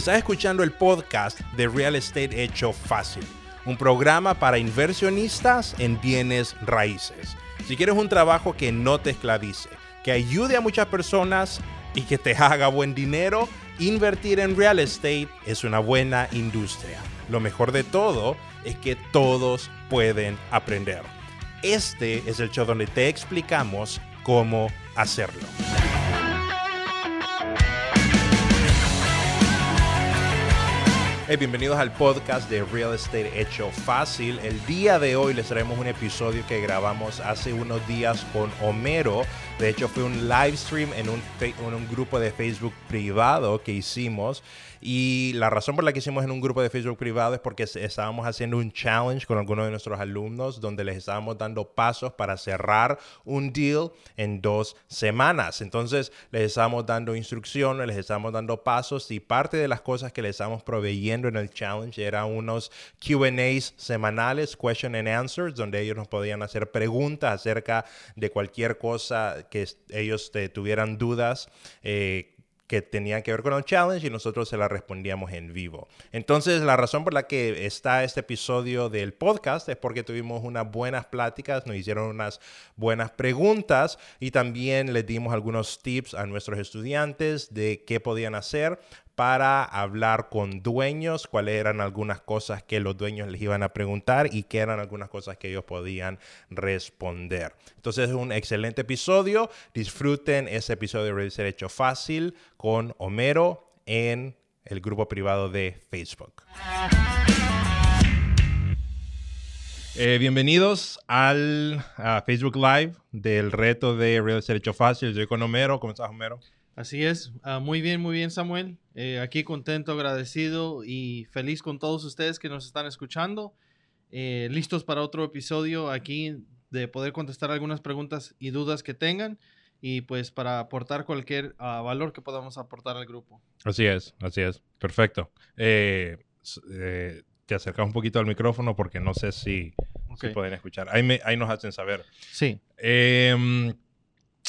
Estás escuchando el podcast de Real Estate Hecho Fácil, un programa para inversionistas en bienes raíces. Si quieres un trabajo que no te esclavice, que ayude a muchas personas y que te haga buen dinero, invertir en real estate es una buena industria. Lo mejor de todo es que todos pueden aprender. Este es el show donde te explicamos cómo hacerlo. Bienvenidos al podcast de Real Estate Hecho Fácil. El día de hoy les traemos un episodio que grabamos hace unos días con Homero. De hecho, fue un live stream en un, grupo de Facebook privado que hicimos. Y la razón por la que hicimos en un grupo de Facebook privado es porque estábamos haciendo un challenge con algunos de nuestros alumnos donde les estábamos dando pasos para cerrar un deal en dos semanas. Entonces les estábamos dando instrucciones, les estábamos dando pasos y parte de las cosas que les estábamos proveyendo en el challenge eran unos QAs semanales, question and answers, donde ellos nos podían hacer preguntas acerca de cualquier cosa que ellos tuvieran dudas. Eh, que tenían que ver con el challenge y nosotros se la respondíamos en vivo. Entonces, la razón por la que está este episodio del podcast es porque tuvimos unas buenas pláticas, nos hicieron unas buenas preguntas y también les dimos algunos tips a nuestros estudiantes de qué podían hacer para hablar con dueños, cuáles eran algunas cosas que los dueños les iban a preguntar y qué eran algunas cosas que ellos podían responder. Entonces es un excelente episodio. Disfruten ese episodio de Ser Hecho Fácil con Homero en el grupo privado de Facebook. Eh, bienvenidos al Facebook Live del reto de Real Estate Hecho Fácil. Yo soy con Homero. ¿Cómo estás, Homero? Así es, ah, muy bien, muy bien Samuel. Eh, aquí contento, agradecido y feliz con todos ustedes que nos están escuchando. Eh, listos para otro episodio aquí de poder contestar algunas preguntas y dudas que tengan y pues para aportar cualquier ah, valor que podamos aportar al grupo. Así es, así es, perfecto. Eh, te acercas un poquito al micrófono porque no sé si, pueden escuchar. Ahí, ahí, nos hacen saber. Sí. Em,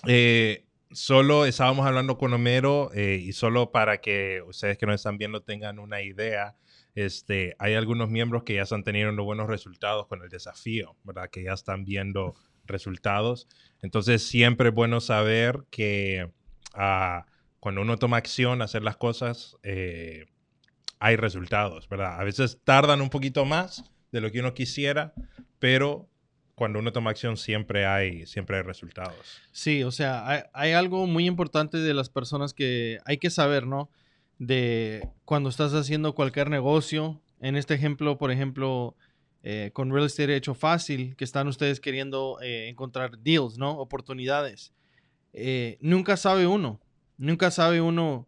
eh, solo estábamos hablando con Homero eh, y solo para que ustedes que nos están viendo tengan una idea, este, hay algunos miembros que ya están teniendo buenos resultados con el desafío, ¿verdad? Que ya están viendo resultados. Entonces siempre es bueno saber que ah, cuando uno toma acción, hacer las cosas, eh, hay resultados, ¿verdad? A veces tardan un poquito más de lo que uno quisiera, pero cuando uno toma acción siempre hay, siempre hay resultados. Sí, o sea, hay, algo muy importante de las personas que hay que saber, ¿no? De cuando estás haciendo cualquier negocio. En este ejemplo, por ejemplo, eh, con Real Estate Hecho Fácil, que están ustedes queriendo eh, encontrar deals, ¿no? Oportunidades. Eh, nunca sabe uno, nunca sabe uno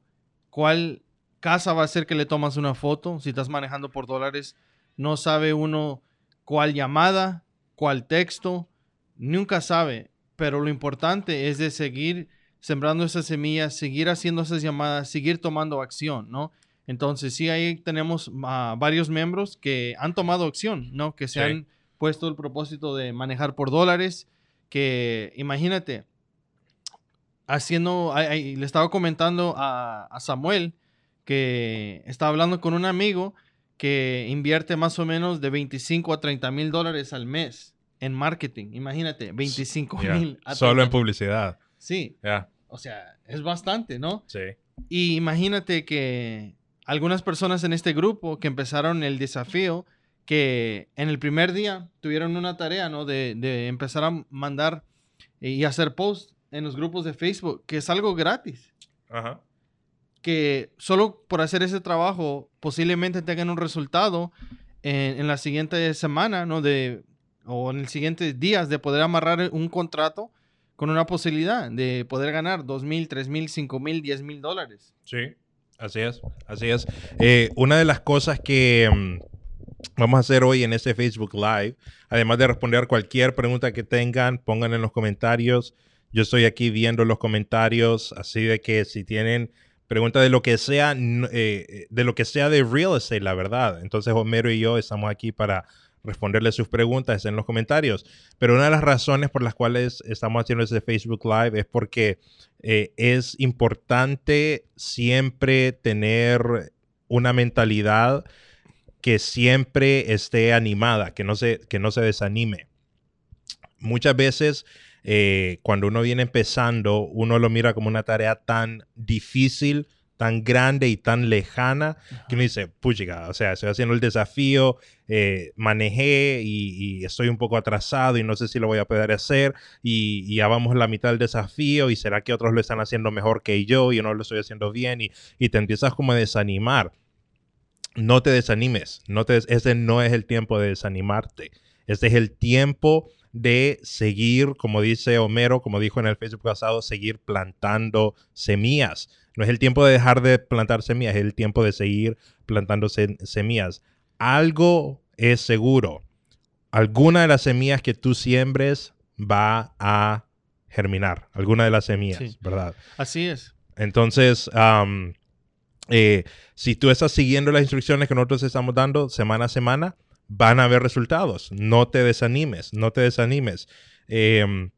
cuál casa va a ser que le tomas una foto. Si estás manejando por dólares, no sabe uno cuál llamada, cuál texto, nunca sabe, pero lo importante es de seguir sembrando esas semillas, seguir haciendo esas llamadas, seguir tomando acción, ¿no? Entonces, sí, ahí tenemos uh, varios miembros que han tomado acción, ¿no? Que se han puesto el propósito de manejar por dólares, que imagínate, haciendo, le estaba comentando a, a Samuel que estaba hablando con un amigo que invierte más o menos de 25 a 30 mil dólares al mes en marketing. Imagínate, 25 mil. Solo en publicidad. Sí. O sea, es bastante, ¿no? Sí. Y imagínate que algunas personas en este grupo que empezaron el desafío, que en el primer día tuvieron una tarea, ¿no? De, de empezar a mandar y hacer posts en los grupos de Facebook, que es algo gratis. Ajá que solo por hacer ese trabajo posiblemente tengan un resultado en, la siguiente semana, ¿no? De, o en el siguiente días de poder amarrar un contrato con una posibilidad de poder ganar dos mil, tres mil, cinco mil, diez mil dólares. Sí, así es, así es. Eh, una de las cosas que mm, vamos a hacer hoy en este Facebook Live, además de responder cualquier pregunta que tengan, pongan en los comentarios. Yo estoy aquí viendo los comentarios, así de que si tienen pregunta de lo que sea, eh, de lo que sea de real estate, la verdad. Entonces Homero y yo estamos aquí para responderle sus preguntas en los comentarios. Pero una de las razones por las cuales estamos haciendo ese Facebook Live es porque eh, es importante siempre tener una mentalidad que siempre esté animada, que no se, que no se desanime. Muchas veces eh, cuando uno viene empezando, uno lo mira como una tarea tan difícil, tan grande y tan lejana que uno dice, puchica, o sea, estoy haciendo el desafío, eh, manejé y, estoy un poco atrasado y no sé si lo voy a poder hacer y, ya vamos a la mitad del desafío y será que otros lo están haciendo mejor que yo y yo no lo estoy haciendo bien y, y te empiezas como a desanimar. No te desanimes, no te, ese no es el tiempo de desanimarte, este es el tiempo de seguir, como dice Homero, como dijo en el Facebook pasado, seguir plantando semillas. No es el tiempo de dejar de plantar semillas, es el tiempo de seguir plantando semillas. Algo es seguro. Alguna de las semillas que tú siembres va a germinar. Alguna de las semillas, ¿verdad? Así es. Entonces, eh, si tú estás siguiendo las instrucciones que nosotros estamos dando semana a semana, van a haber resultados. No te desanimes, no te desanimes. Em,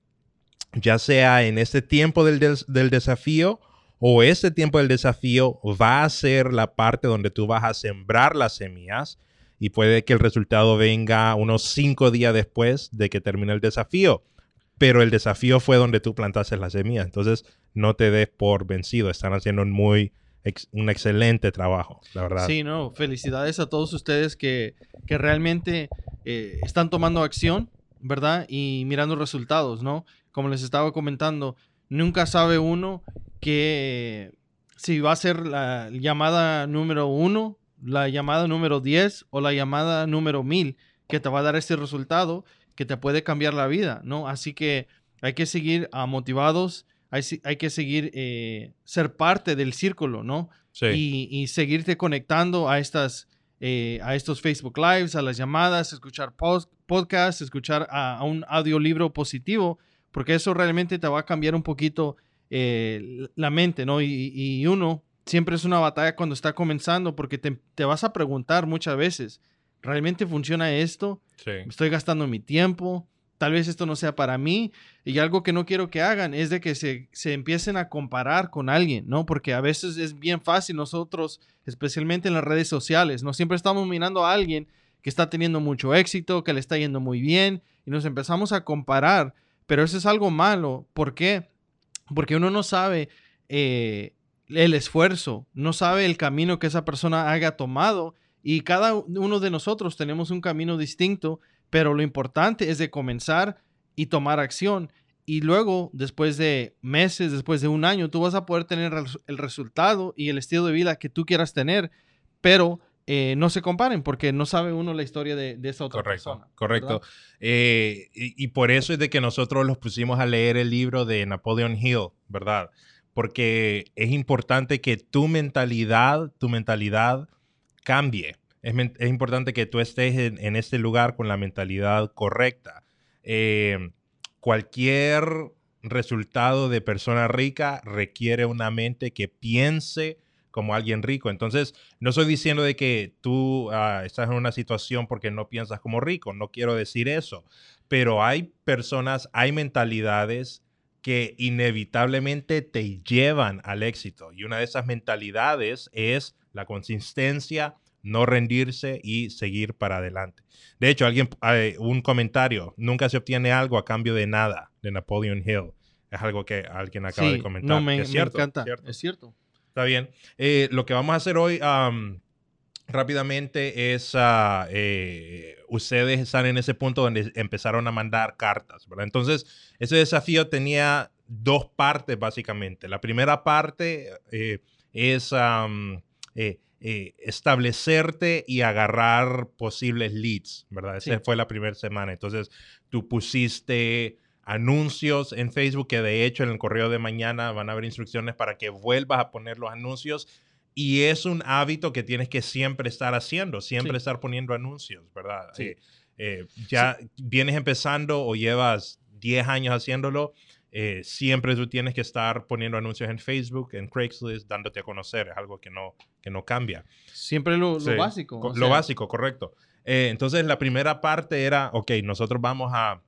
ya sea en este tiempo del, del, desafío o este tiempo del desafío va a ser la parte donde tú vas a sembrar las semillas y puede que el resultado venga unos cinco días después de que termine el desafío. Pero el desafío fue donde tú plantaste las semillas. Entonces, no te des por vencido. Están haciendo muy un excelente trabajo, la verdad. Sí, no, felicidades a todos ustedes que, que realmente eh, están tomando acción, ¿verdad? Y mirando resultados, ¿no? Como les estaba comentando, nunca sabe uno que si va a ser la llamada número uno, la llamada número 10 o la llamada número mil que te va a dar este resultado que te puede cambiar la vida, ¿no? Así que hay que seguir ah, motivados hay, que seguir, eh, ser parte del círculo, ¿no? Sí. Y, seguirte conectando a, estas, eh, a estos Facebook Lives, a las llamadas, escuchar podcasts, escuchar a, un audiolibro positivo, porque eso realmente te va a cambiar un poquito eh, la mente, ¿no? Y, uno siempre es una batalla cuando está comenzando, porque te, te vas a preguntar muchas veces, ¿realmente funciona esto? Sí. ¿Estoy gastando mi tiempo? Tal vez esto no sea para mí. Y algo que no quiero que hagan es de que se, empiecen a comparar con alguien, ¿no? Porque a veces es bien fácil nosotros, especialmente en las redes sociales, no siempre estamos mirando a alguien que está teniendo mucho éxito, que le está yendo muy bien, y nos empezamos a comparar. Pero eso es algo malo. ¿Por qué? Porque uno no sabe eh, el esfuerzo, no sabe el camino que esa persona haya tomado. Y cada uno de nosotros tenemos un camino distinto pero lo importante es de comenzar y tomar acción. Y luego, después de meses, después de un año, tú vas a poder tener el resultado y el estilo de vida que tú quieras tener, pero eh, no se comparen porque no sabe uno la historia de, esa otra persona. Correcto. Eh, y, y, por eso es de que nosotros los pusimos a leer el libro de Napoleon Hill, ¿verdad? Porque es importante que tu mentalidad, tu mentalidad cambie es, importante que tú estés en, este lugar con la mentalidad correcta. Eh, cualquier resultado de persona rica requiere una mente que piense como alguien rico. Entonces, no estoy diciendo de que tú ah, estás en una situación porque no piensas como rico, no quiero decir eso, pero hay personas, hay mentalidades que inevitablemente te llevan al éxito. Y una de esas mentalidades es la consistencia, no rendirse y seguir para adelante. De hecho, alguien, un comentario, nunca se obtiene algo a cambio de nada, de Napoleon Hill. Es algo que alguien acaba de comentar. No, me, es cierto, encanta. Es cierto. Está bien. Eh, lo que vamos a hacer hoy rápidamente es, eh, ustedes están en ese punto donde empezaron a mandar cartas, ¿verdad? Entonces, ese desafío tenía dos partes básicamente. La primera parte eh, es eh, establecerte y agarrar posibles leads, ¿verdad? Esa fue la primera semana. Entonces, tú pusiste anuncios en Facebook, que de hecho en el correo de mañana van a haber instrucciones para que vuelvas a poner los anuncios. Y es un hábito que tienes que siempre estar haciendo, siempre estar poniendo anuncios, ¿verdad? Eh, eh, ya vienes empezando o llevas 10 años haciéndolo, eh, siempre tú tienes que estar poniendo anuncios en Facebook, en Craigslist, dándote a conocer. Es algo que no, que no cambia. Siempre lo, básico. Lo básico, correcto. Eh, entonces, la primera parte era, ok, nosotros vamos a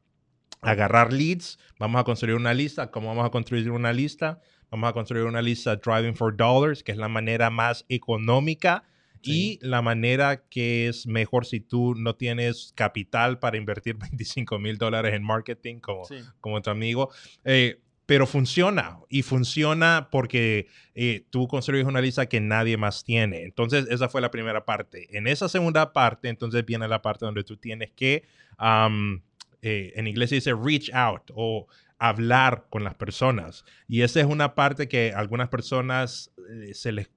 agarrar leads, vamos a construir una lista. ¿Cómo vamos a construir una lista? Vamos a construir una lista Driving for Dollars, que es la manera más económica y la manera que es mejor si tú no tienes capital para invertir 25 mil dólares en marketing como, como tu amigo. Eh, pero funciona y funciona porque eh, tú construyes una lista que nadie más tiene. Entonces, esa fue la primera parte. En esa segunda parte, entonces viene la parte donde tú tienes que, eh, en inglés se dice reach out o hablar con las personas. Y esa es una parte que algunas personas eh, se les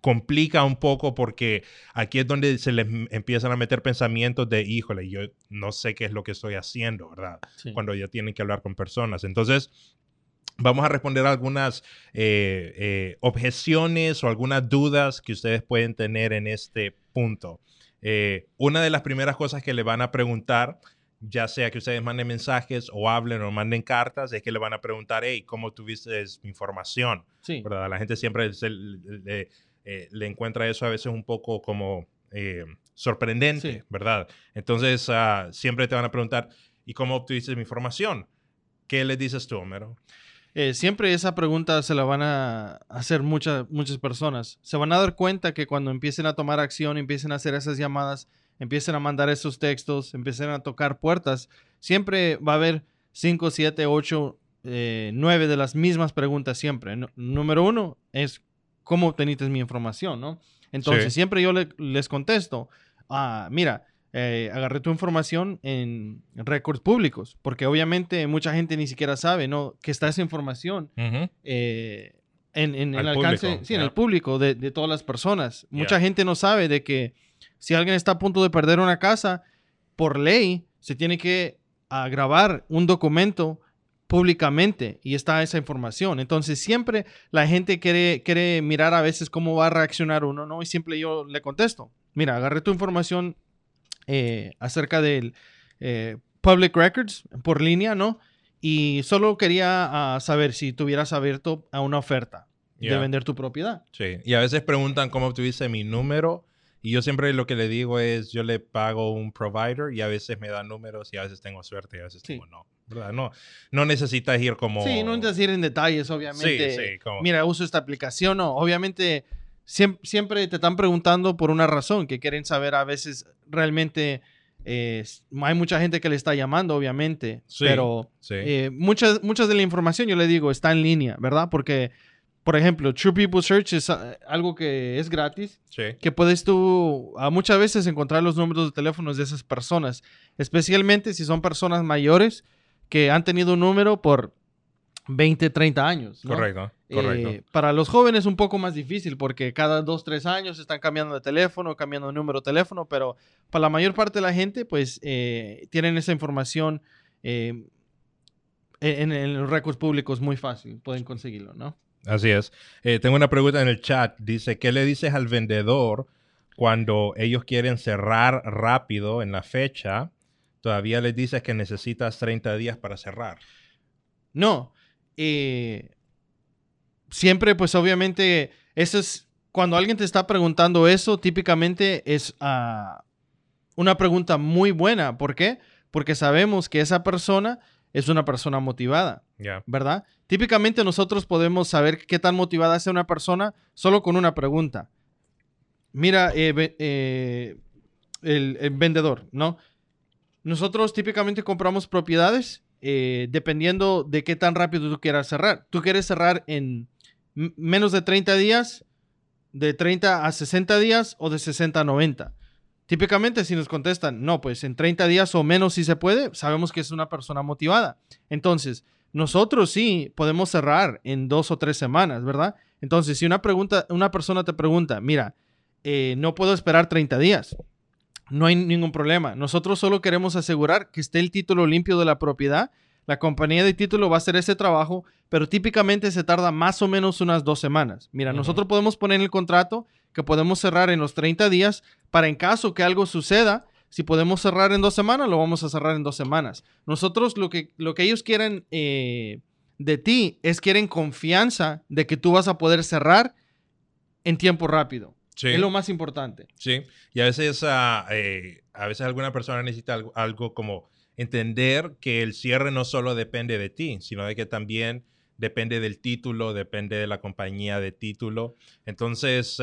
complica un poco porque aquí es donde se les empiezan a meter pensamientos de, híjole, yo no sé qué es lo que estoy haciendo, ¿verdad? Cuando ya tienen que hablar con personas. Entonces, vamos a responder algunas eh, eh, objeciones o algunas dudas que ustedes pueden tener en este punto. Eh, una de las primeras cosas que le van a preguntar, ya sea que ustedes manden mensajes o hablen o manden cartas, es que le van a preguntar, hey, ¿cómo tuviste mi información? Sí. ¿Verdad? La gente siempre le, encuentra eso a veces un poco como sorprendente, ¿verdad? Entonces, ah, siempre te van a preguntar, ¿y cómo obtuviste mi información? ¿Qué le dices tú, Homero? Eh, siempre esa pregunta se la van a hacer muchas, muchas personas. Se van a dar cuenta que cuando empiecen a tomar acción, empiecen a hacer esas llamadas, empiecen a mandar esos textos, empiecen a tocar puertas, siempre va a haber 5, 7, 8, 9 de las mismas preguntas siempre. número uno es, ¿cómo obteniste mi información? ¿no? Entonces, siempre yo les contesto, ah, mira, eh, agarré tu información en récords públicos, porque obviamente mucha gente ni siquiera sabe, ¿no? Que está esa información eh, en, el alcance, sí, en el público de, todas las personas. Mucha gente no sabe de que si alguien está a punto de perder una casa, por ley se tiene que grabar un documento públicamente y está esa información. Entonces siempre la gente quiere, quiere mirar a veces cómo va a reaccionar uno, ¿no? Y siempre yo le contesto, mira, agarré tu información eh, acerca del eh, Public Records por línea, ¿no? Y solo quería ah, saber si tuvieras abierto a una oferta de vender tu propiedad. Sí, y a veces preguntan cómo obtuviste mi número. Y yo siempre lo que le digo es, yo le pago un provider y a veces me da números y a veces tengo suerte y a veces tengo no. ¿Verdad? No, no necesitas ir como... Sí, no necesitas ir en detalles, obviamente. Sí, sí, Mira, uso esta aplicación, no. Obviamente siempre, te están preguntando por una razón, que quieren saber a veces realmente... Eh, hay mucha gente que le está llamando, obviamente, pero eh, muchas, muchas de la información, yo le digo, está en línea, ¿verdad? Porque, por ejemplo, True People Search es ah, algo que es gratis, que puedes tú a muchas veces encontrar los números de teléfonos de esas personas, especialmente si son personas mayores que han tenido un número por 20, 30 años. Correcto, correcto. Eh, para los jóvenes es un poco más difícil porque cada 2, 3 años están cambiando de teléfono, cambiando de número de teléfono, pero para la mayor parte de la gente, pues eh, tienen esa información eh, en, en, los récords públicos muy fácil, pueden conseguirlo, ¿no? Así es. tengo una pregunta en el chat. Dice, ¿qué le dices al vendedor cuando ellos quieren cerrar rápido en la fecha? Todavía les dices que necesitas 30 días para cerrar. No, eh, siempre, pues obviamente, eso es, cuando alguien te está preguntando eso, típicamente es ah, una pregunta muy buena. ¿Por qué? Porque sabemos que esa persona es una persona motivada, ¿verdad? Típicamente nosotros podemos saber qué tan motivada es una persona solo con una pregunta. Mira, eh, eh, el vendedor, ¿no? Nosotros típicamente compramos propiedades eh, dependiendo de qué tan rápido tú quieras cerrar. Tú quieres cerrar en menos de 30 días, de 30 a 60 días o de 60 a 90. Típicamente si nos contestan, no, pues en 30 días o menos si se puede, sabemos que es una persona motivada. Entonces, nosotros sí podemos cerrar en dos o tres semanas, ¿verdad? Entonces, si una, pregunta, una persona te pregunta, mira, eh, no puedo esperar 30 días, no hay ningún problema. Nosotros solo queremos asegurar que esté el título limpio de la propiedad. La compañía de título va a hacer ese trabajo, pero típicamente se tarda más o menos unas dos semanas. Mira, nosotros podemos poner en el contrato que podemos cerrar en los 30 días para en caso que algo suceda, si podemos cerrar en dos semanas, lo vamos a cerrar en dos semanas. Nosotros lo que, lo que ellos quieren eh, de ti es quieren confianza de que tú vas a poder cerrar en tiempo rápido. Es lo más importante. Sí, y a veces, eh, a veces alguna persona necesita algo, como entender que el cierre no solo depende de ti, sino de que también depende del título, depende de la compañía de título. Entonces,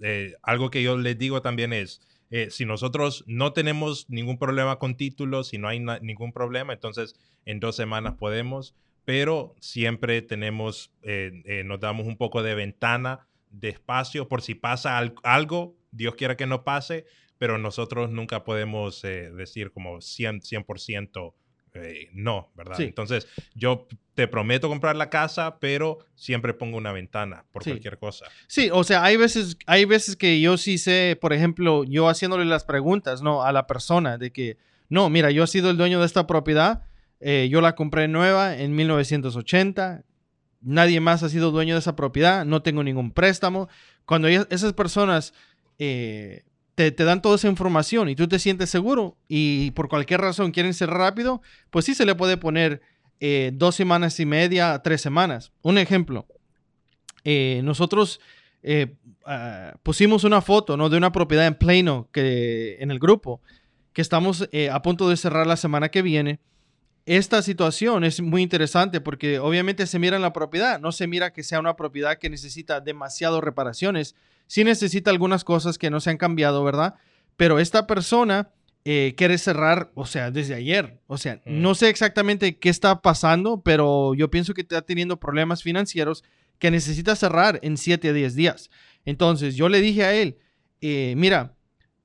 eh, algo que yo les digo también es, eh, si nosotros no tenemos ningún problema con títulos, si no hay ningún problema, entonces en dos semanas podemos, pero siempre tenemos, eh, nos damos un poco de ventana, de espacio, por si pasa algo, Dios quiera que no pase, pero nosotros nunca podemos decir como 100%, 100% eh, no, ¿verdad? Entonces, yo te prometo comprar la casa, pero siempre pongo una ventana por cualquier cosa. Sí, o sea, hay veces, hay veces que yo sí sé, por ejemplo, yo haciéndole las preguntas, ¿no? A la persona de que, no, mira, yo he sido el dueño de esta propiedad, eh, yo la compré nueva en 1980, nadie más ha sido dueño de esa propiedad, no tengo ningún préstamo. Cuando esas personas eh, te, dan toda esa información y tú te sientes seguro y por cualquier razón quieren ser rápido, pues sí se le puede poner eh, dos semanas y media, tres semanas. Un ejemplo, eh, nosotros ah, pusimos una foto ¿no? de una propiedad en Plano que, en el grupo que estamos a punto de cerrar la semana que viene. Esta situación es muy interesante porque obviamente se mira en la propiedad, no se mira que sea una propiedad que necesita demasiadas reparaciones, sí necesita algunas cosas que no se han cambiado, ¿verdad? Pero esta persona eh, quiere cerrar, o sea, desde ayer. O sea, mm. no sé exactamente qué está pasando, pero yo pienso que está teniendo problemas financieros que necesita cerrar en 7 a 10 días. Entonces, yo le dije a él, eh, mira,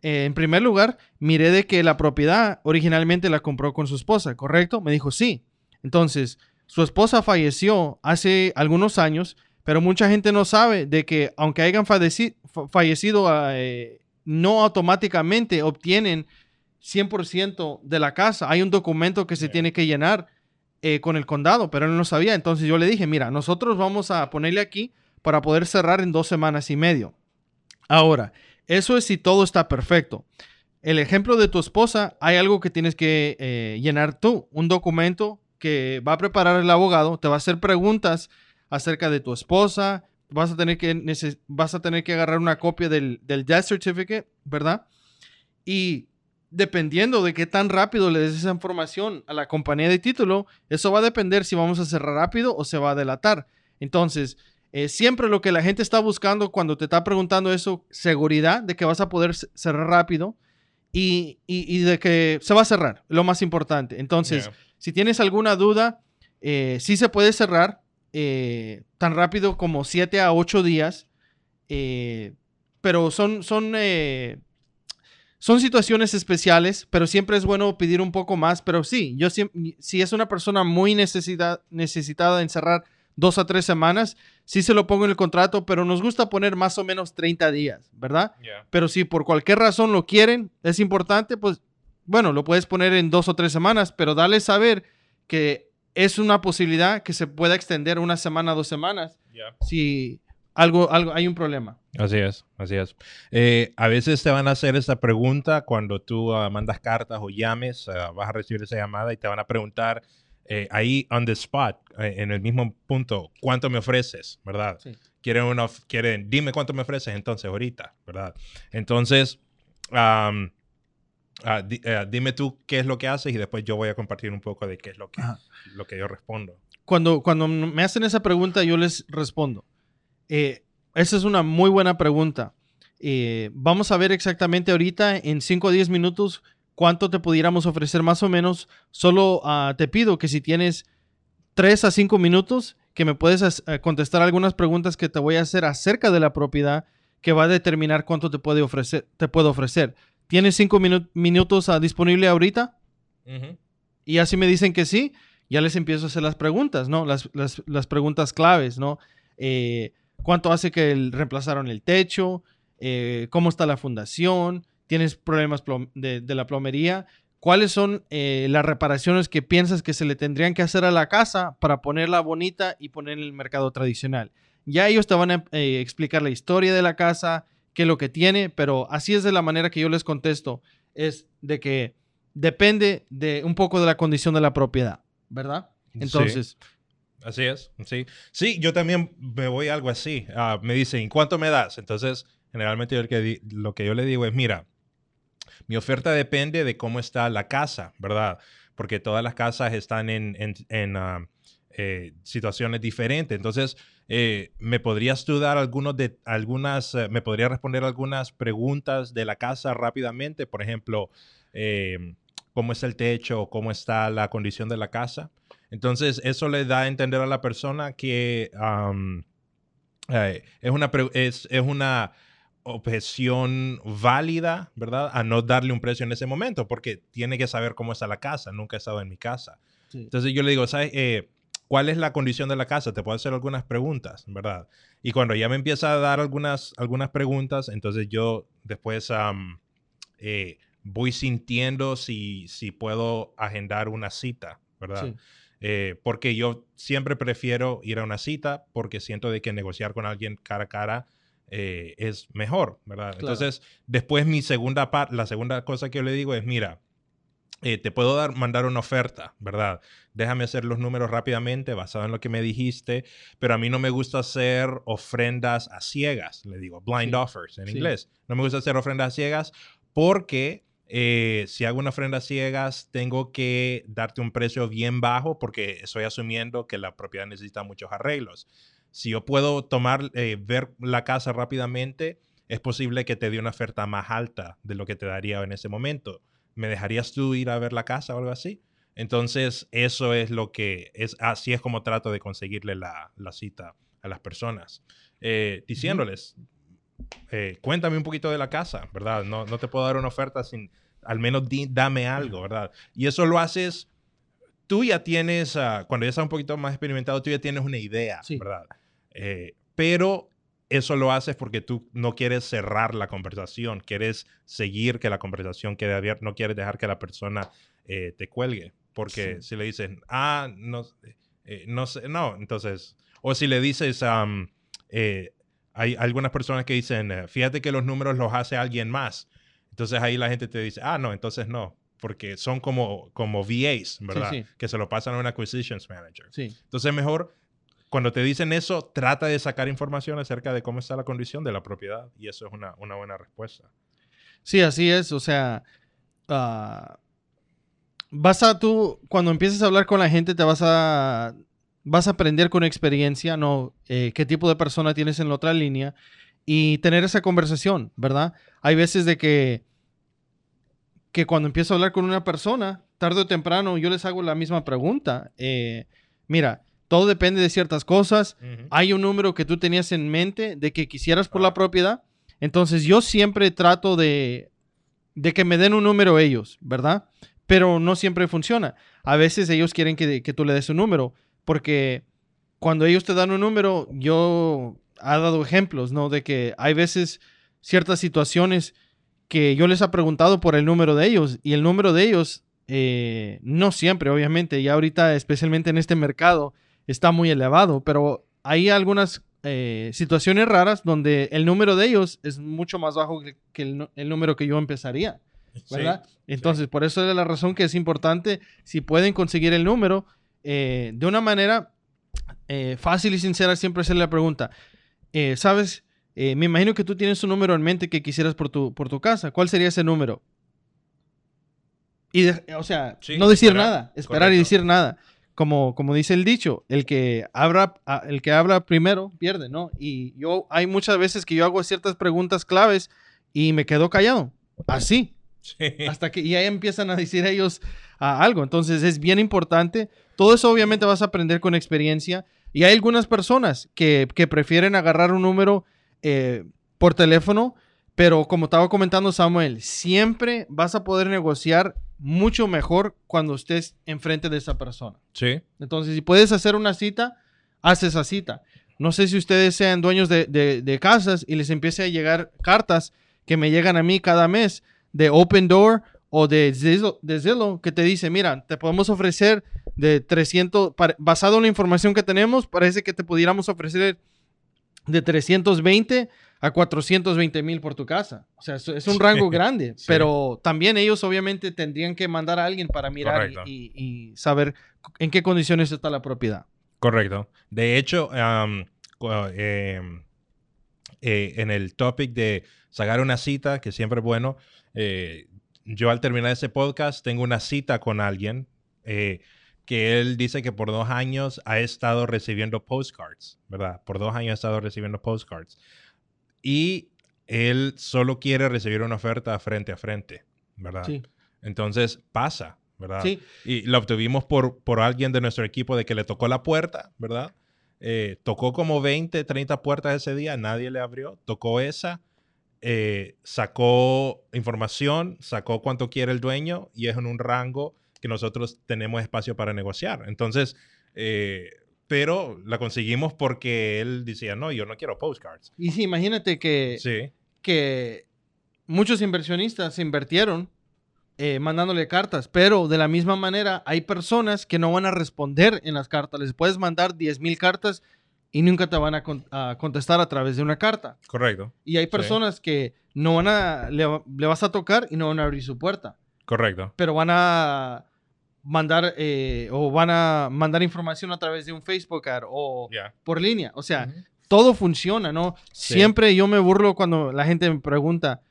eh, en primer lugar, miré de que la propiedad originalmente la compró con su esposa, ¿correcto? Me dijo, sí. Entonces, su esposa falleció hace algunos años pero mucha gente no sabe de que aunque hayan fallecido, eh, no automáticamente obtienen 100% de la casa. Hay un documento que se tiene que llenar eh, con el condado, pero él no sabía. Entonces yo le dije, mira, nosotros vamos a ponerle aquí para poder cerrar en dos semanas y medio. Ahora, eso es si todo está perfecto. El ejemplo de tu esposa, hay algo que tienes que eh, llenar tú, un documento que va a preparar el abogado, te va a hacer preguntas acerca de tu esposa. Vas a tener que, vas a tener que agarrar una copia del, del death certificate, ¿verdad? Y dependiendo de qué tan rápido le des esa información a la compañía de título, eso va a depender si vamos a cerrar rápido o se va a delatar. Entonces, eh, siempre lo que la gente está buscando cuando te está preguntando eso, seguridad de que vas a poder cerrar rápido y, de que se va a cerrar, lo más importante. Entonces, si tienes alguna duda, eh, sí se puede cerrar, eh, tan rápido como 7 a 8 días. Eh, pero son, son, eh, son situaciones especiales, pero siempre es bueno pedir un poco más. Pero sí, yo si es una persona muy necesitada en cerrar dos a tres semanas, sí se lo pongo en el contrato, pero nos gusta poner más o menos 30 días, ¿verdad? Pero si por cualquier razón lo quieren, es importante, pues bueno, lo puedes poner en dos o tres semanas, pero dale saber que es una posibilidad que se pueda extender una semana, dos semanas, si algo, algo, hay un problema. Así es, así es. Eh, a veces te van a hacer esa pregunta cuando tú ah, mandas cartas o llames, ah, vas a recibir esa llamada y te van a preguntar eh, ahí on the spot, eh, en el mismo punto, ¿cuánto me ofreces? ¿Verdad? Quieren, una, quieren, dime cuánto me ofreces entonces ahorita, ¿verdad? Entonces, Ah, eh, dime tú qué es lo que haces y después yo voy a compartir un poco de qué es lo que, lo que yo respondo. Cuando, cuando me hacen esa pregunta, yo les respondo. Eh, esa es una muy buena pregunta. Eh, vamos a ver exactamente ahorita, en 5 o 10 minutos, cuánto te pudiéramos ofrecer más o menos. Solo ah, te pido que si tienes 3 a 5 minutos, que me puedes contestar algunas preguntas que te voy a hacer acerca de la propiedad que va a determinar cuánto te, puede ofrecer, te puedo ofrecer. ¿Tienes cinco minutos uh, disponible ahorita? Y así me dicen que sí, ya les empiezo a hacer las preguntas, ¿no? Las, preguntas claves, ¿no? Eh, ¿Cuánto hace que reemplazaron el techo? Eh, ¿Cómo está la fundación? ¿Tienes problemas de, la plomería? ¿Cuáles son eh, las reparaciones que piensas que se le tendrían que hacer a la casa para ponerla bonita y poner en el mercado tradicional? Ya ellos te van a explicar la historia de la casa, que lo que tiene, pero así es de la manera que yo les contesto, es de que depende de un poco de la condición de la propiedad, ¿verdad? Entonces... Así es, sí. Sí, yo también me voy algo así. Ah, me dicen, ¿cuánto me das? Entonces, generalmente lo que, lo que yo le digo es, mira, mi oferta depende de cómo está la casa, ¿verdad? Porque todas las casas están en, ah, eh, situaciones diferentes. Entonces, eh, ¿me podrías tú dar algunos algunas, me podrías responder algunas preguntas de la casa rápidamente? Por ejemplo, ¿cómo es el techo? ¿Cómo está la condición de la casa? Entonces, eso le da a entender a la persona que es una... Es una objeción válida, ¿verdad? A no darle un precio en ese momento, porque tiene que saber cómo está la casa. Nunca he estado en mi casa. Entonces yo le digo, ¿sabes? Eh, ¿Cuál es la condición de la casa? Te puedo hacer algunas preguntas, ¿verdad? Y cuando ya me empieza a dar algunas, algunas preguntas, entonces yo después eh, voy sintiendo si, si puedo agendar una cita, ¿verdad? Eh, porque yo siempre prefiero ir a una cita porque siento de que negociar con alguien cara a cara eh, es mejor, ¿verdad? Entonces, después mi segunda parte, la segunda cosa que yo le digo es, mira, eh, te puedo dar, mandar una oferta, ¿verdad? Déjame hacer los números rápidamente basado en lo que me dijiste, pero a mí no me gusta hacer ofrendas a ciegas, le digo, blind offers en inglés. No me gusta hacer ofrendas a ciegas porque eh, si hago una ofrenda a ciegas, tengo que darte un precio bien bajo porque estoy asumiendo que la propiedad necesita muchos arreglos si yo puedo tomar, eh, ver la casa rápidamente, es posible que te dé una oferta más alta de lo que te daría en ese momento. ¿Me dejarías tú ir a ver la casa o algo así? Entonces, eso es lo que es, así es como trato de conseguirle la, cita a las personas. Eh, diciéndoles, eh, cuéntame un poquito de la casa, ¿verdad? No, no te puedo dar una oferta sin, al menos dame algo, ¿verdad? Y eso lo haces, tú ya tienes, ah, cuando ya estás un poquito más experimentado, tú ya tienes una idea, ¿verdad? Eh, pero eso lo haces porque tú no quieres cerrar la conversación, quieres seguir que la conversación quede abierta, no quieres dejar que la persona eh, te cuelgue. Porque si le dices, ah, no, eh, no sé, no, entonces, o si le dices, hay algunas personas que dicen, fíjate que los números los hace alguien más. Entonces ahí la gente te dice, ah, no, entonces no, porque son como, como VAs, ¿verdad? Que se lo pasan a un acquisitions manager. Sí. Entonces mejor cuando te dicen eso, trata de sacar información acerca de cómo está la condición de la propiedad y eso es una, buena respuesta. Sí, así es. O sea, uh, vas a tú, cuando empieces a hablar con la gente, te vas a, vas a aprender con experiencia, ¿no? Eh, qué tipo de persona tienes en la otra línea y tener esa conversación, ¿verdad? Hay veces de que, que cuando empiezo a hablar con una persona, tarde o temprano, yo les hago la misma pregunta. Eh, mira, todo depende de ciertas cosas. Hay un número que tú tenías en mente de que quisieras por la ah. propiedad. Entonces yo siempre trato de, de que me den un número ellos, ¿verdad? Pero no siempre funciona. A veces ellos quieren que, que tú le des un número porque cuando ellos te dan un número, yo he dado ejemplos, ¿no? De que hay veces ciertas situaciones que yo les he preguntado por el número de ellos y el número de ellos, eh, no siempre, obviamente, y ahorita especialmente en este mercado, está muy elevado, pero hay algunas eh, situaciones raras donde el número de ellos es mucho más bajo que, el, número que yo empezaría, ¿verdad? Entonces, por eso es la razón que es importante, si pueden conseguir el número, eh, de una manera eh, fácil y sincera, siempre hacerle la pregunta, ¿sabes? me imagino que tú tienes un número en mente que quisieras por tu, por tu casa. ¿Cuál sería ese número? Y, o sea, no decir nada, esperar y decir nada como, como dice el dicho, el que, habla, el que habla primero pierde, ¿no? Y yo, hay muchas veces que yo hago ciertas preguntas claves y me quedo callado, así. Hasta que ya empiezan a decir ellos algo. Entonces es bien importante. Todo eso obviamente vas a aprender con experiencia. Y hay algunas personas que, que prefieren agarrar un número eh, por teléfono, pero como estaba comentando Samuel, siempre vas a poder negociar mucho mejor cuando estés enfrente de esa persona. Sí. Entonces, si puedes hacer una cita, haz esa cita. No sé si ustedes sean dueños de, casas y les empiece a llegar cartas que me llegan a mí cada mes de Open Door o de Zillow, que te dice, mira, te podemos ofrecer de 300, basado en la información que tenemos, parece que te pudiéramos ofrecer de 320 a 420 mil por tu casa. O sea, es, un rango grande, pero también ellos obviamente tendrían que mandar a alguien para mirar y, saber en qué condiciones está la propiedad. Correcto. De hecho, em, eh, en el topic de sacar una cita, que siempre es bueno, eh, yo al terminar ese podcast tengo una cita con alguien. Eh, que él dice que por dos años ha estado recibiendo postcards, ¿verdad? Por dos años ha estado recibiendo postcards. Y él solo quiere recibir una oferta frente a frente, ¿verdad? Sí. Entonces pasa, ¿verdad? Sí. Y la obtuvimos por, por alguien de nuestro equipo de que le tocó la puerta, ¿verdad? Eh, tocó como 20, 30 puertas ese día, nadie le abrió, tocó esa, eh, sacó información, sacó cuánto quiere el dueño y es en un rango que nosotros tenemos espacio para negociar. Entonces, eh, pero la conseguimos porque él decía, no, yo no quiero postcards. Y sí, imagínate que, Sí, que muchos inversionistas invirtieron eh, mandándole cartas, pero de la misma manera hay personas que no van a responder en las cartas. Les puedes mandar 10.000 cartas y nunca te van a, con- a contestar a través de una carta. correcto, Y hay personas que no van a, le, le vas a tocar y no van a abrir su puerta, correcto. pero van a mandar eh, o van a mandar información a través de un Facebook ad o por línea. O sea, todo funciona, ¿no? Sí. Siempre yo me burlo cuando la gente me pregunta,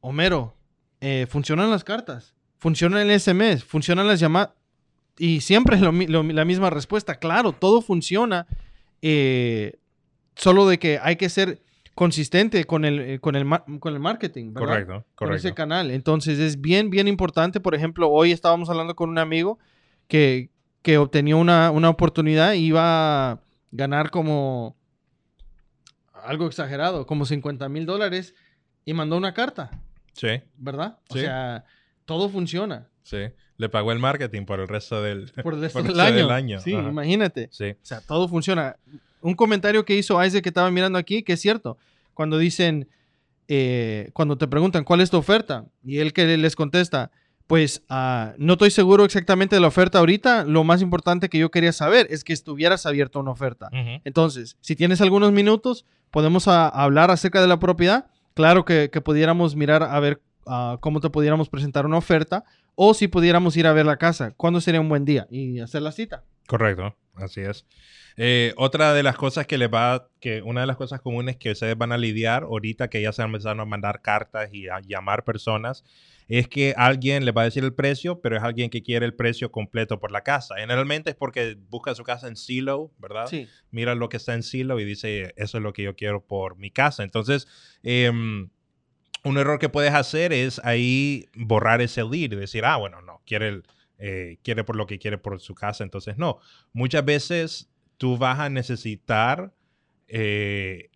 Homero, eh, ¿funcionan las cartas? ¿Funcionan el SMS? ¿Funcionan las llamadas? Y siempre es lo lo la misma respuesta. Claro, todo funciona. eh, solo de que hay que ser consistente con el, eh, con el, con el marketing, ¿verdad? Correcto, con ese correcto. canal. Entonces es bien, bien importante. Por ejemplo, hoy estábamos hablando con un amigo que, que obtenía una, una oportunidad y iba a ganar como algo exagerado, como 50 mil dólares y mandó una carta, Sí, ¿verdad? O Sí. sea, todo funciona sí. Le pagó el marketing por el resto del... por el resto Por el del resto año. del año, Sí, ajá. imagínate. Sí, O sea, todo funciona. Un comentario que hizo Isaac que estaba mirando aquí, que es cierto. Cuando dicen, eh, cuando te preguntan cuál es tu oferta, y él que les contesta, pues ah, no estoy seguro exactamente de la oferta ahorita. Lo más importante que yo quería saber es que estuvieras abierto a una oferta. Entonces, si tienes algunos minutos, podemos a- hablar acerca de la propiedad. Claro que, que pudiéramos mirar a ver ah, cómo te pudiéramos presentar una oferta o si pudiéramos ir a ver la casa. ¿Cuándo sería un buen día? Y hacer la cita. Correcto, así es. Eh, otra de las cosas que les va, que una de las cosas comunes que ustedes van a lidiar ahorita que ya se han empezado a mandar cartas y a llamar personas, es que alguien les va a decir el precio, pero es alguien que quiere el precio completo por la casa. Generalmente es porque busca su casa en Silo, ¿verdad? Sí. Mira lo que está en Silo y dice, eso es lo que yo quiero por mi casa. Entonces, em, un error que puedes hacer es ahí borrar ese lead y decir, ah, bueno, no, quiere, el, eh, quiere por lo que quiere por su casa. Entonces, no. Muchas veces tú vas a necesitar eh,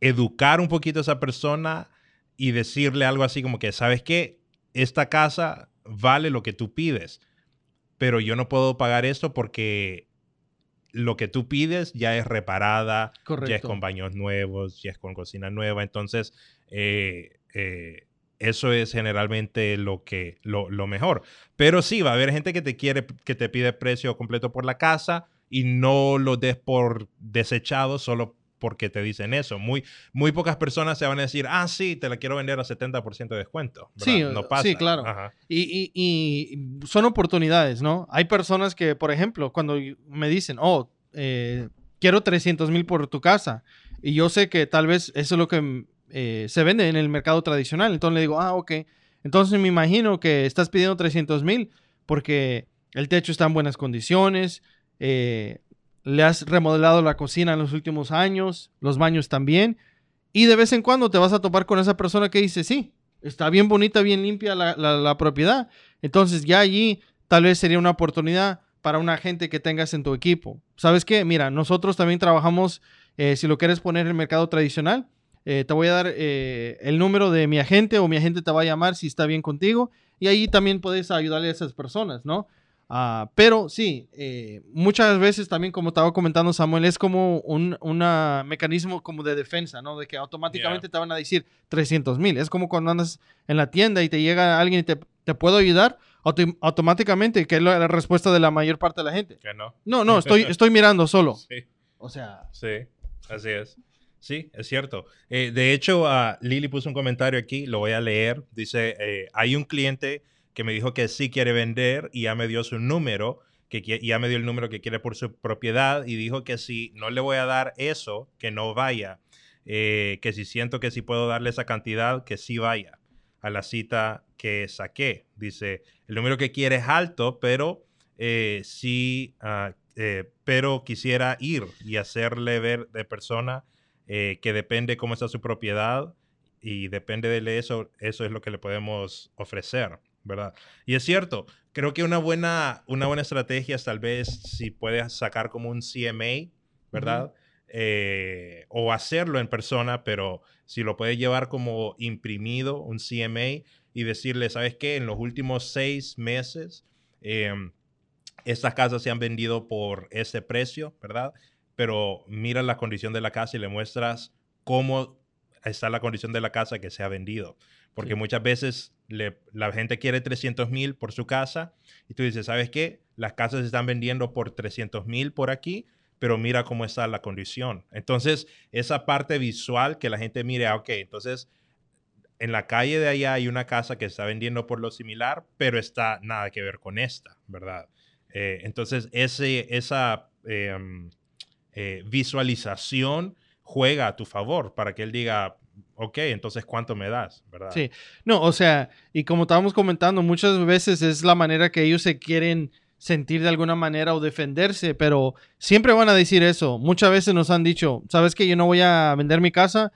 educar un poquito a esa persona y decirle algo así como que, ¿sabes qué? Esta casa vale lo que tú pides, pero yo no puedo pagar esto porque lo que tú pides ya es reparada, ya es con baños nuevos, ya es con cocina nueva. Entonces, eh, eh, eso es generalmente lo que lo, lo mejor. Pero sí, va a haber gente que te quiere, que te pide precio completo por la casa y no lo des por desechado solo porque te dicen eso. Muy, muy pocas personas se van a decir, ah, sí, te la quiero vender a 70% de descuento. ¿verdad? Sí, no eh, pasa. sí, claro. Ajá. Y, y- y son oportunidades, ¿no? Hay personas que, por ejemplo, cuando me dicen, oh, eh, quiero 300 mil por tu casa, y yo sé que tal vez eso es lo que eh, se vende en el mercado tradicional, entonces le digo, ah, ok, entonces me imagino que estás pidiendo 300 mil porque el techo está en buenas condiciones, eh, le has remodelado la cocina en los últimos años, los baños también, y de vez en cuando te vas a topar con esa persona que dice, sí, está bien bonita, bien limpia la, propiedad. Entonces ya allí tal vez sería una oportunidad para una gente que tengas en tu equipo. ¿Sabes qué? Mira, nosotros también trabajamos, eh, si lo quieres poner en el mercado tradicional, eh, te voy a dar el número de mi agente o mi agente te va a llamar si está bien contigo y ahí también puedes ayudarle a esas personas, ¿no? Ah, pero sí, eh, muchas veces también, como estaba comentando Samuel, es como un una mecanismo como de defensa, ¿no? De que automáticamente te van a decir 300 mil. Es como cuando andas en la tienda y te llega alguien y te, te puedo ayudar, auto- automáticamente, que es la, la respuesta de la mayor parte de la gente. Que no. No, no, estoy, estoy mirando solo. Sí. O sea, Sí, así es. Sí, es cierto. Eh, de hecho, ah, Lili puso un comentario aquí, lo voy a leer. Dice, eh, hay un cliente que me dijo que sí quiere vender y ya me dio su número, que ya me dio el número que quiere por su propiedad y dijo que si no le voy a dar eso, que no vaya. Eh, que si siento que sí puedo darle esa cantidad, que sí vaya a la cita que saqué. Dice, el número que quiere es alto, pero eh, sí, ah, eh, pero quisiera ir y hacerle ver de persona eh, que depende cómo está su propiedad y depende de eso, eso es lo que le podemos ofrecer, ¿verdad? Y es cierto, creo que una buena, una buena estrategia es tal vez si puedes sacar como un CMA, ¿verdad? Eh, o hacerlo en persona, pero si lo puedes llevar como imprimido, un CMA, y decirle, ¿sabes qué? En los últimos seis meses, em, estas casas se han vendido por ese precio, ¿verdad? Pero mira la condición de la casa y le muestras cómo está la condición de la casa que se ha vendido. Porque muchas veces la gente quiere 300 mil por su casa y tú dices, ¿sabes qué? Las casas están vendiendo por 300 mil por aquí, pero mira cómo está la condición. Entonces, esa parte visual que la gente mire, ah, ok, entonces en la calle de allá hay una casa que está vendiendo por lo similar, pero está nada que ver con esta, ¿verdad? Eh, entonces, ese, esa em, eh, visualización juega a tu favor para que él diga, ok, entonces ¿cuánto me das? ¿verdad? Sí, no, o sea, y como estábamos comentando, muchas veces es la manera que ellos se quieren sentir de alguna manera o defenderse, pero siempre van a decir eso. Muchas veces nos han dicho, ¿sabes que yo no voy a vender mi casa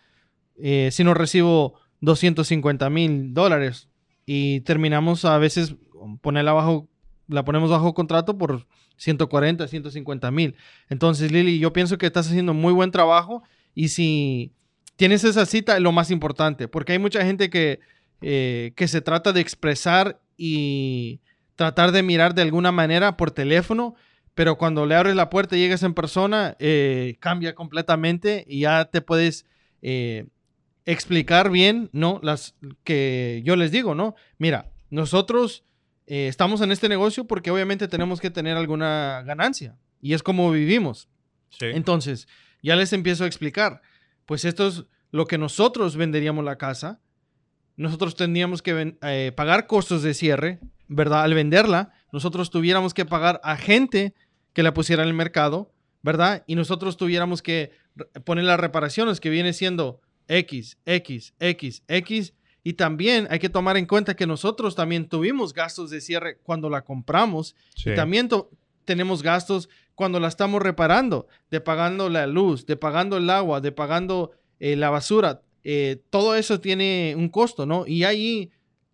eh, si no recibo 250 mil dólares? Y terminamos a veces ponerla bajo la ponemos bajo contrato por 140, 150 mil. Entonces, Lili, yo pienso que estás haciendo muy buen trabajo y si tienes esa cita, lo más importante, porque hay mucha gente que, eh, que se trata de expresar y tratar de mirar de alguna manera por teléfono, pero cuando le abres la puerta y llegas en persona, eh, cambia completamente y ya te puedes eh, explicar bien, ¿no? Las que yo les digo, ¿no? Mira, nosotros eh, estamos en este negocio porque obviamente tenemos que tener alguna ganancia y es como vivimos. Entonces, ya les empiezo a explicar, pues esto es lo que nosotros venderíamos la casa. Nosotros tendríamos que eh, pagar costos de cierre, ¿verdad? Al venderla, nosotros tuviéramos que pagar a gente que la pusiera en el mercado, ¿verdad? Y nosotros tuviéramos que poner las reparaciones que viene siendo X, X, X, X y también hay que tomar en cuenta que nosotros también tuvimos gastos de cierre cuando la compramos. Y también tenemos gastos cuando la estamos reparando, de pagando la luz, de pagando el agua, de pagando eh, la basura. Eh, todo eso tiene un costo, ¿no? Y ahí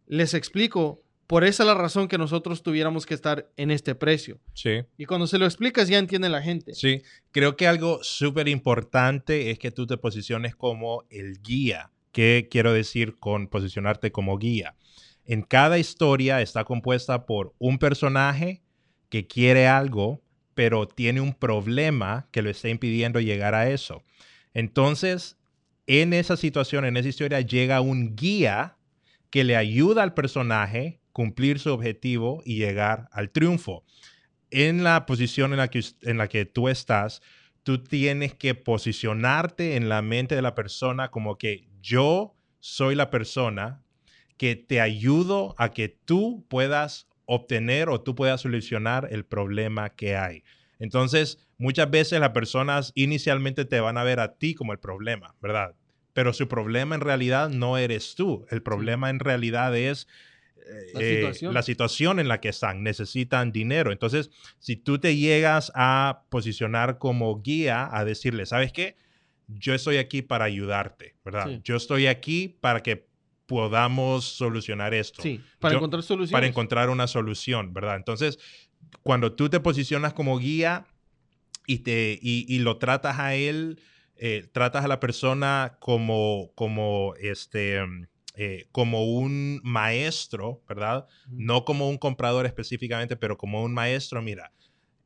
les explico, por esa es la razón que nosotros tuviéramos que estar en este precio. Sí. Y cuando se lo explicas ya entiende la gente. Sí, creo que algo súper importante es que tú te posiciones como el guía ¿Qué quiero decir con posicionarte como guía? En cada historia está compuesta por un personaje que quiere algo, pero tiene un problema que lo está impidiendo llegar a eso. Entonces, en esa situación, en esa historia, llega un guía que le ayuda al personaje cumplir su objetivo y llegar al triunfo. En la posición en la que, en la que tú estás, tú tienes que posicionarte en la mente de la persona como que yo soy la persona que te ayudo a que tú puedas obtener o tú puedas solucionar el problema que hay. Entonces, muchas veces las personas inicialmente te van a ver a ti como el problema, ¿verdad? Pero su problema en realidad no eres tú. El problema en realidad es la, eh, situación. la, situación. en la que están. Necesitan dinero. Entonces, si tú te llegas a posicionar como guía, a decirle, ¿sabes qué? yo estoy aquí para ayudarte, ¿verdad? Yo estoy aquí para que podamos solucionar esto. Sí, para encontrar soluciones. Para encontrar una solución, ¿verdad? Entonces, cuando tú te posicionas como guía y, te, y, lo tratas a él, eh, tratas a la persona como, como, este, eh, como un maestro, ¿verdad? No como un comprador específicamente, pero como un maestro, mira,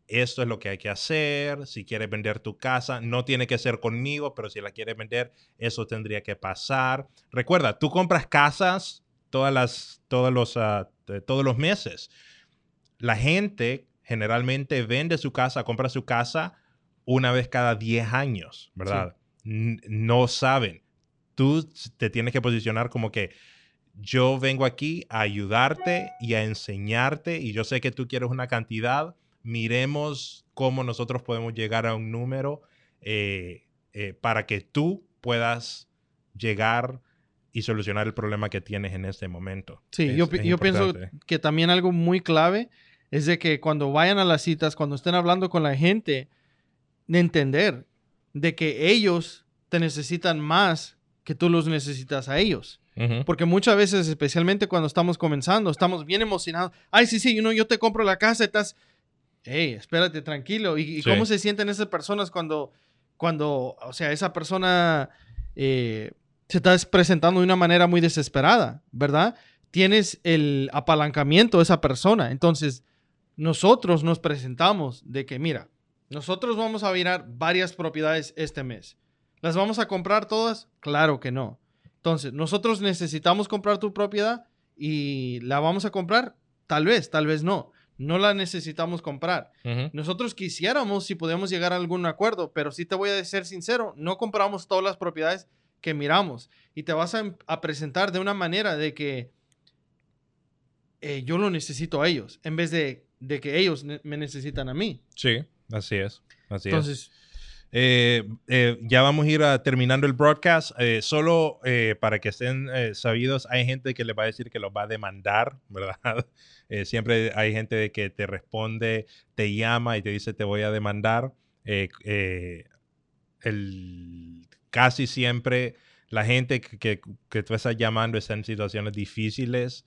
esto es lo que hay que hacer, si quieres vender tu casa, no tiene que ser conmigo, pero si la quieres vender, eso tendría que pasar. Recuerda, tú compras casas todas las, todos, los, ah, todos los meses. La gente generalmente vende su casa, compra su casa una vez cada 10 años, ¿verdad? No saben. Tú te tienes que posicionar como que yo vengo aquí a ayudarte y a enseñarte y yo sé que tú quieres una cantidad miremos cómo nosotros podemos llegar a un número eh, eh, para que tú puedas llegar y solucionar el problema que tienes en este momento. Sí, yo, pienso que también algo muy clave es de que cuando vayan a las citas, cuando estén hablando con la gente, de entender de que ellos te necesitan más que tú los necesitas a ellos. Porque muchas veces, especialmente cuando estamos comenzando, estamos bien emocionados. Ay, sí, sí, you know, yo te compro la casa, estás... Hey, espérate, tranquilo. ¿Y, y Sí. cómo se sienten esas personas cuando, cuando o sea, esa persona eh, se está presentando de una manera muy desesperada, ¿verdad? Tienes el apalancamiento de esa persona. Entonces, nosotros nos presentamos de que, mira, nosotros vamos a mirar varias propiedades este mes. ¿Las vamos a comprar todas? Claro que no. Entonces, nosotros necesitamos comprar tu propiedad y la vamos a comprar. Tal vez, tal vez no. No la necesitamos comprar. Nosotros quisiéramos si podemos llegar a algún acuerdo, pero sí te voy a ser sincero, no compramos todas las propiedades que miramos y te vas a, em- a presentar de una manera de que eh, yo lo necesito a ellos en vez de, de que ellos ne- me necesitan a mí. Sí, así es. Así es. Eh, eh, ya vamos a ir a- terminando el broadcast. Eh, solo eh, para que estén sabidos, hay gente que les va a decir que los va a demandar, ¿verdad? Siempre hay gente que te responde, te llama y te dice te voy a demandar. El, casi siempre la gente que, que- que tú estás llamando está en situaciones difíciles.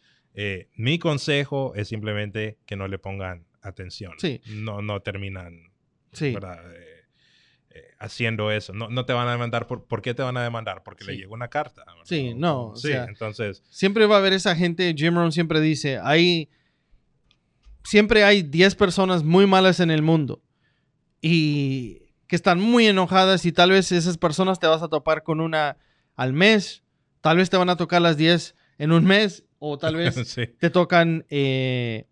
Mi consejo es simplemente que no le pongan atención. Sí. No, no terminan sí. ¿verdad? Eh, haciendo eso. No, no te van a demandar. Por, ¿Por qué te van a demandar? Porque le llegó una carta. ¿verdad? Sí, no, o Sí, sea- entonces, Siempre va a haber esa gente, Jim Rohn siempre dice, hay, siempre hay 10 personas muy malas en el mundo y que están muy enojadas y tal vez esas personas te vas a topar con una al mes, tal vez te van a tocar las 10 en un mes o tal vez sí, te tocan eh,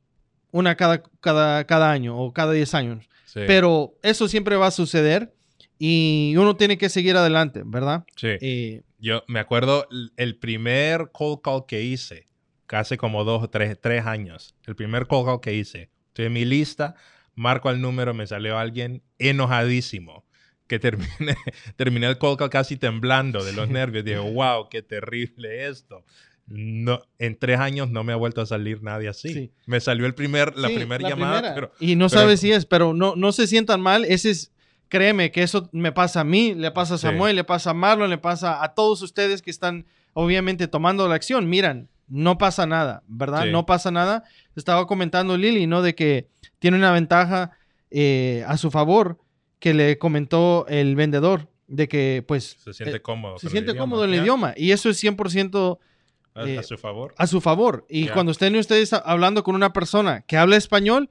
una cada, cada, cada año o cada 10 años. sí, Pero eso siempre va a suceder y uno tiene que seguir adelante, ¿verdad? sí. Eh, Yo me acuerdo el primer cold call que hice, hace como dos o tres, tres años. El primer cold call que hice. Estoy en mi lista, marco el número, me salió alguien enojadísimo. Que terminé, terminé el cold call casi temblando de los nervios. Dije, wow, qué terrible esto. No, en tres años no me ha vuelto a salir nadie así. Sí. Me salió el primer, la Sí, la llamada, primera. pero y no pero- sabes si es, pero no, no se sientan mal. Ese es, créeme que eso me pasa a mí, le pasa a Sí. Samuel, le pasa a Marlon, le pasa a todos ustedes que están obviamente tomando la acción. Miran, no pasa nada, ¿verdad? Sí. No pasa nada. Estaba comentando Lili, ¿no? De que tiene una ventaja eh, a su favor que le comentó el vendedor, de que pues se siente eh, cómodo. se siente el cómodo en el idioma. Y eso es 100% A, eh, a su favor. a su favor. Y cuando estén ustedes hablando con una persona que habla español,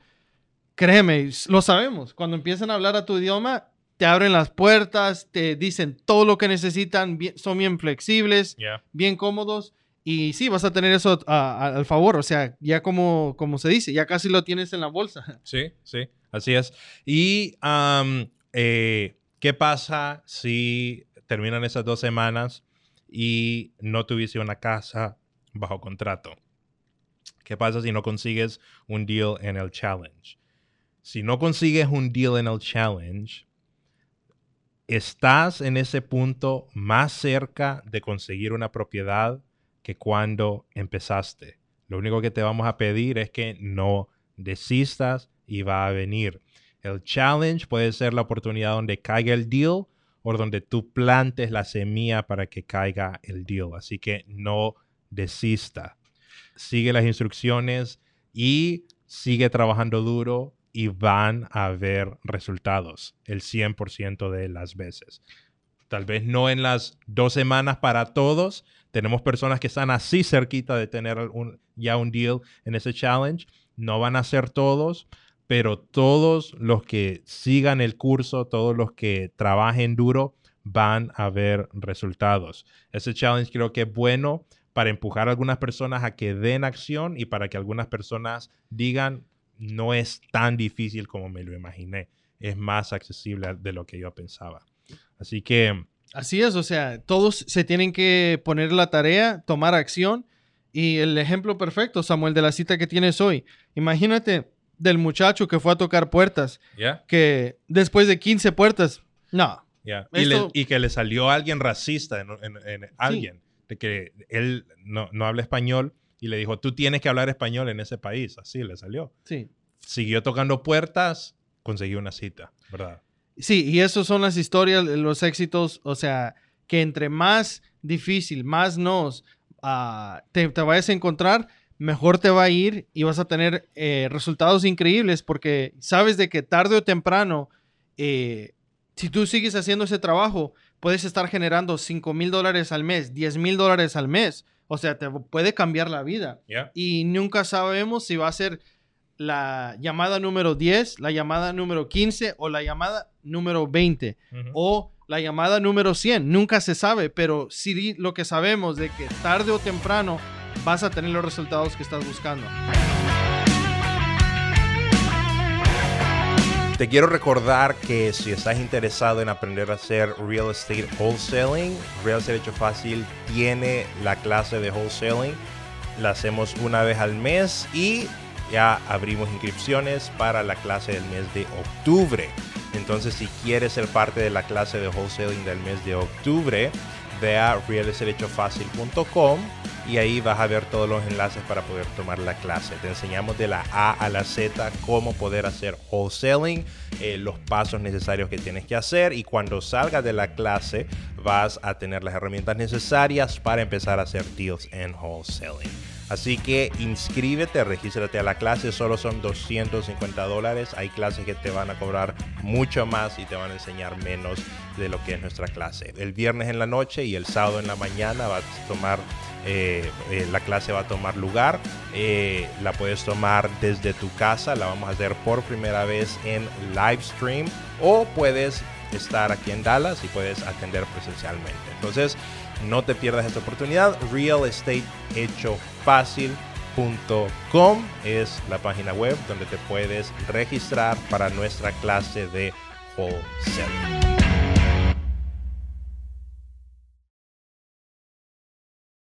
créeme, lo sabemos. Cuando empiezan a hablar a tu idioma, te abren las puertas, te dicen todo lo que necesitan, bien- son bien flexibles, bien cómodos. Y sí, vas a tener eso a- a- al favor. O sea, ya como, como se dice, ya casi lo tienes en la bolsa. Sí, sí, así es. Y eh, ¿qué pasa si terminan esas dos semanas y no tuviste una casa bajo contrato? ¿Qué pasa si no consigues un deal en el challenge? Si no consigues un deal en el challenge, estás en ese punto más cerca de conseguir una propiedad que cuando empezaste. Lo único que te vamos a pedir es que no desistas y va a venir. El challenge puede ser la oportunidad donde caiga el deal o donde tú plantes la semilla para que caiga el deal. Así que no desista. Sigue las instrucciones y sigue trabajando duro y van a haber resultados el 100% de las veces. Tal vez no en las dos semanas para todos. Tenemos personas que están así cerquita de tener ya un deal en ese challenge. No van a ser todos, pero todos los que sigan el curso, todos los que trabajen duro, van a ver resultados. Ese challenge creo que es bueno para empujar a algunas personas a que den acción y para que algunas personas digan, no es tan difícil como me lo imaginé. Es más accesible de lo que yo pensaba. Así que, Así es, o sea, todos se tienen que poner la tarea, tomar acción. Y el ejemplo perfecto, Samuel, de la cita que tienes hoy. Imagínate del muchacho que fue a tocar puertas, que después de 15 puertas, no. Y, le- Esto- y que le salió alguien racista en, en- en alguien, de que él no, no habla español y le dijo, tú tienes que hablar español en ese país. Así le salió. sí. siguió tocando puertas, consiguió una cita, ¿verdad? Sí, y esas son las historias, los éxitos, o sea, que entre más difícil, más nos ah, te, vayas a encontrar, mejor te va a ir y vas a tener eh, resultados increíbles porque sabes de que tarde o temprano, eh, si tú sigues haciendo ese trabajo, puedes estar generando 5 mil dólares al mes, 10 mil dólares al mes. O sea, te puede cambiar la vida. Y nunca sabemos si va a ser la llamada número 10, la llamada número 15 o la llamada número 20 o la llamada número 100. Nunca se sabe, pero sí lo que sabemos de que tarde o temprano vas a tener los resultados que estás buscando. Te quiero recordar que si estás interesado en aprender a hacer real estate wholesaling, Real Estate Hecho Fácil tiene la clase de wholesaling. La hacemos una vez al mes y ya abrimos inscripciones para la clase del mes de octubre. Entonces, si quieres ser parte de la clase de wholesaling del mes de octubre, ve a realestateHechoFácil.com y ahí vas a ver todos los enlaces para poder tomar la clase. Te enseñamos de la A a la Z cómo poder hacer wholesaling, eh, los pasos necesarios que tienes que hacer y cuando salgas de la clase vas a tener las herramientas necesarias para empezar a hacer deals en wholesaling. Así que inscríbete, regístrate a la clase, solo son 250 dólares. Hay clases que te van a cobrar mucho más y te van a enseñar menos de lo que es nuestra clase. El viernes en la noche y el sábado en la mañana va a tomar, eh, eh, la clase va a tomar lugar. Eh, la puedes tomar desde tu casa, la vamos a hacer por primera vez en live stream o puedes estar aquí en Dallas y puedes atender presencialmente. Entonces, no te pierdas esta oportunidad. Real Estate Hecho Fácil.com es la página web donde te puedes registrar para nuestra clase de wholesale.